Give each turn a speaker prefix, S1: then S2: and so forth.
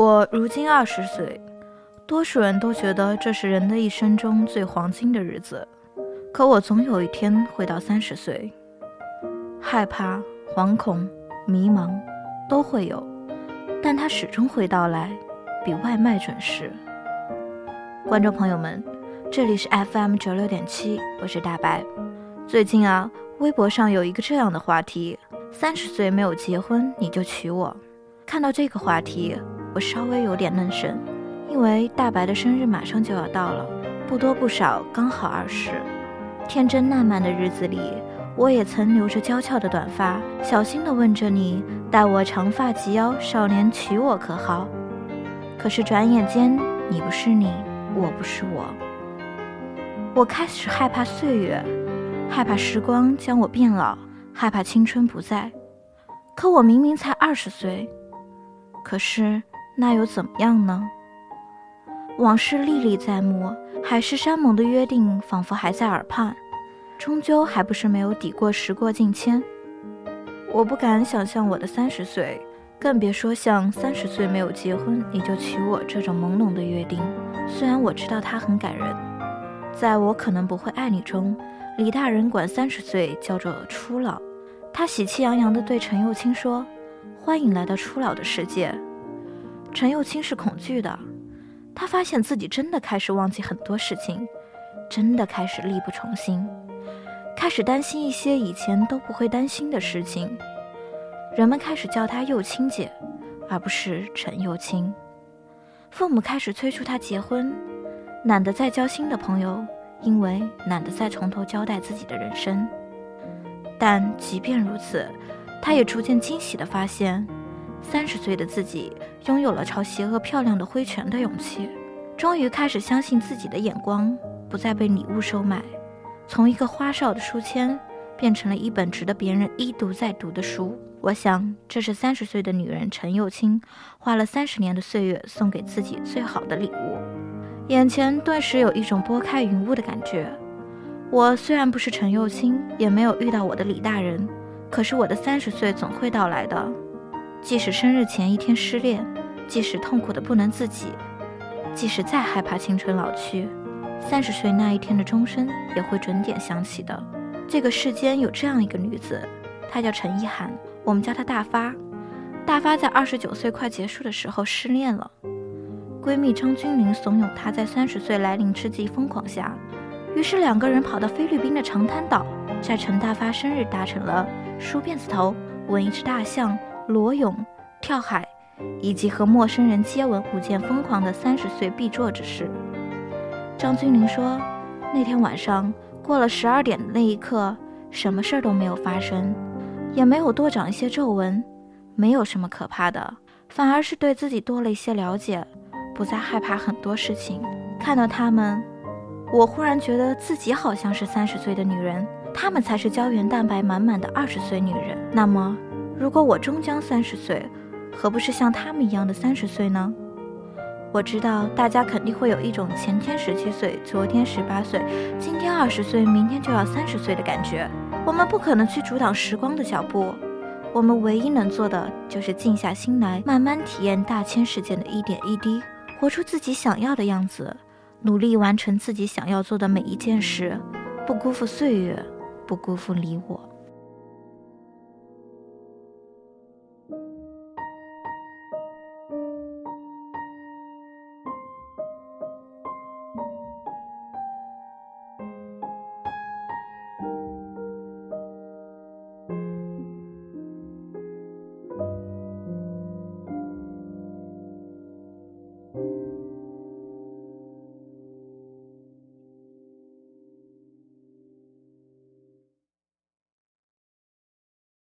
S1: 我如今二十岁，多数人都觉得这是人的一生中最黄金的日子。可我总有一天会到三十岁，害怕、惶恐、迷茫都会有，但它始终会到来，比外卖准时。观众朋友们，这里是 FM 九六点七，我是大白。最近啊，微博上有一个这样的话题：三十岁没有结婚，你就娶我。看到这个话题，我稍微有点愣神，因为大白的生日马上就要到了，不多不少，刚好二十。天真烂漫的日子里，我也曾留着娇俏的短发，小心地问着你：“待我长发及腰，少年娶我可好？”可是转眼间，你不是你，我不是我。我开始害怕岁月，害怕时光将我变老，害怕青春不在。可我明明才二十岁，可是那又怎么样呢？往事历历在目。海誓山盟的约定仿佛还在耳畔，终究还不是没有抵过时过境迁。我不敢想象我的三十岁，更别说像三十岁没有结婚你就娶我这种朦胧的约定。虽然我知道它很感人，在我可能不会爱你中，李大人管三十岁叫做初老。他喜气洋洋地对陈幼卿说：“欢迎来到初老的世界。”陈幼卿是恐惧的。他发现自己真的开始忘记很多事情，真的开始力不从心，开始担心一些以前都不会担心的事情。人们开始叫他幼青姐，而不是陈幼青。父母开始催促他结婚，懒得再交新的朋友，因为懒得再从头交代自己的人生。但即便如此，他也逐渐惊喜地发现。三十岁的自己拥有了朝邪恶漂亮的挥拳的勇气，终于开始相信自己的眼光不再被礼物收买，从一个花哨的书签变成了一本值得别人一读再读的书。我想，这是三十岁的女人陈幼卿花了三十年的岁月送给自己最好的礼物。眼前顿时有一种拨开云雾的感觉。我虽然不是陈幼卿，也没有遇到我的李大人，可是我的三十岁总会到来的。即使生日前一天失恋，即使痛苦的不能自己，即使再害怕青春老去，三十岁那一天的钟声也会准点响起的。这个世间有这样一个女子，她叫陈意涵，我们叫她大发。大发在二十九岁快结束的时候失恋了，闺蜜张君玲怂恿她在三十岁来临之际疯狂下，于是两个人跑到菲律宾的长滩岛，在陈大发生日达成了梳辫子头、吻一只大象。裸泳、跳海，以及和陌生人接吻五件疯狂的三十岁必做之事。张君玲说，那天晚上过了十二点的那一刻，什么事儿都没有发生，也没有多长一些皱纹，没有什么可怕的，反而是对自己多了一些了解，不再害怕很多事情。看到他们，我忽然觉得自己好像是三十岁的女人，他们才是胶原蛋白满满的二十岁女人。那么。如果我终将三十岁，何不是像他们一样的三十岁呢？我知道大家肯定会有一种前天十七岁，昨天十八岁，今天二十岁，明天就要三十岁的感觉。我们不可能去阻挡时光的脚步，我们唯一能做的就是静下心来，慢慢体验大千世界的一点一滴，活出自己想要的样子，努力完成自己想要做的每一件事，不辜负岁月，不辜负你我。thank you